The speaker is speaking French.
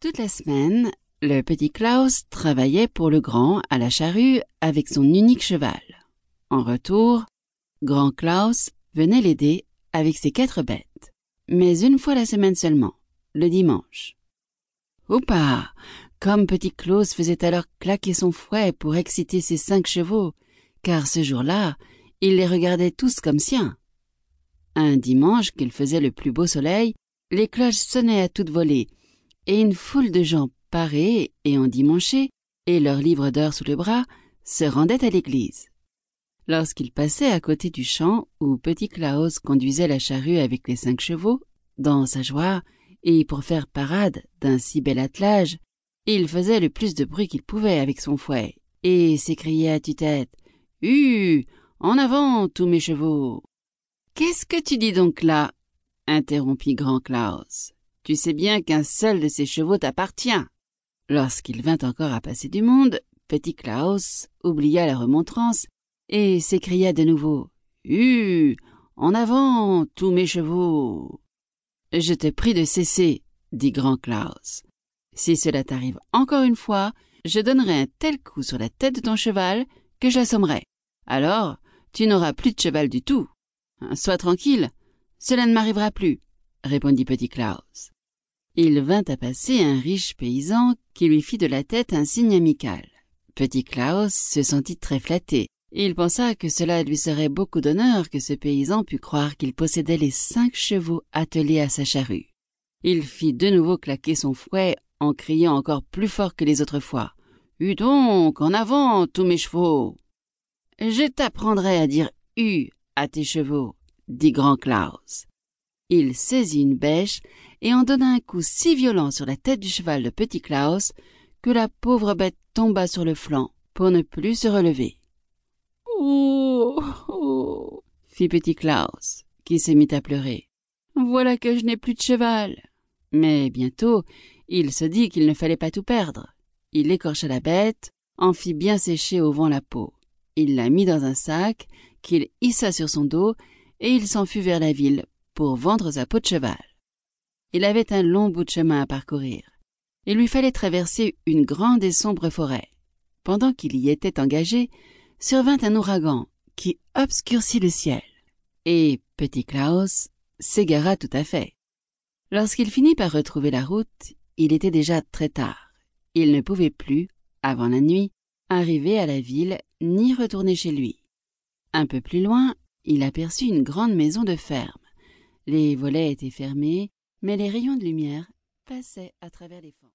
Toute la semaine, le petit Klaus travaillait pour le grand à la charrue avec son unique cheval. En retour, grand Klaus venait l'aider avec ses quatre bêtes, mais une fois la semaine seulement, le dimanche. Oupa! Comme petit Klaus faisait alors claquer son fouet pour exciter ses cinq chevaux, car ce jour-là, il les regardait tous comme siens. Un dimanche qu'il faisait le plus beau soleil, les cloches sonnaient à toute volée, et une foule de gens parés et endimanchés, et leurs livres d'heures sous le bras, se rendaient à l'église. Lorsqu'il passait à côté du champ où petit Klaus conduisait la charrue avec les cinq chevaux, dans sa joie, et pour faire parade d'un si bel attelage, il faisait le plus de bruit qu'il pouvait avec son fouet, et s'écriait à tue-tête Hue En avant, tous mes chevaux Qu'est-ce que tu dis donc là? interrompit grand Klaus. Tu sais bien qu'un seul de ces chevaux t'appartient. Lorsqu'il vint encore à passer du monde, petit Klaus oublia la remontrance et s'écria de nouveau Hue En avant, tous mes chevaux Je te prie de cesser, dit grand Klaus. Si cela t'arrive encore une fois, je donnerai un tel coup sur la tête de ton cheval que je l'assommerai. Alors, tu n'auras plus de cheval du tout. Sois tranquille, cela ne m'arrivera plus, répondit petit Klaus. Il vint à passer un riche paysan qui lui fit de la tête un signe amical. Petit Klaus se sentit très flatté. Il pensa que cela lui serait beaucoup d'honneur que ce paysan pût croire qu'il possédait les cinq chevaux attelés à sa charrue. Il fit de nouveau claquer son fouet en criant encore plus fort que les autres fois. Hue donc, en avant, tous mes chevaux. Je t'apprendrai à dire hue à tes chevaux, dit grand Klaus. Il saisit une bêche et en donna un coup si violent sur la tête du cheval de petit Klaus que la pauvre bête tomba sur le flanc pour ne plus se relever. Oh, oh fit petit Klaus, qui se mit à pleurer. Voilà que je n'ai plus de cheval. Mais bientôt, il se dit qu'il ne fallait pas tout perdre. Il écorcha la bête, en fit bien sécher au vent la peau. Il la mit dans un sac, qu'il hissa sur son dos, et il s'en fut vers la ville pour vendre sa peau de cheval. Il avait un long bout de chemin à parcourir. Il lui fallait traverser une grande et sombre forêt. Pendant qu'il y était engagé, survint un ouragan qui obscurcit le ciel. Et petit Klaus s'égara tout à fait. Lorsqu'il finit par retrouver la route, il était déjà très tard. Il ne pouvait plus, avant la nuit, arriver à la ville ni retourner chez lui. Un peu plus loin, il aperçut une grande maison de ferme. Les volets étaient fermés, mais les rayons de lumière passaient à travers les fentes.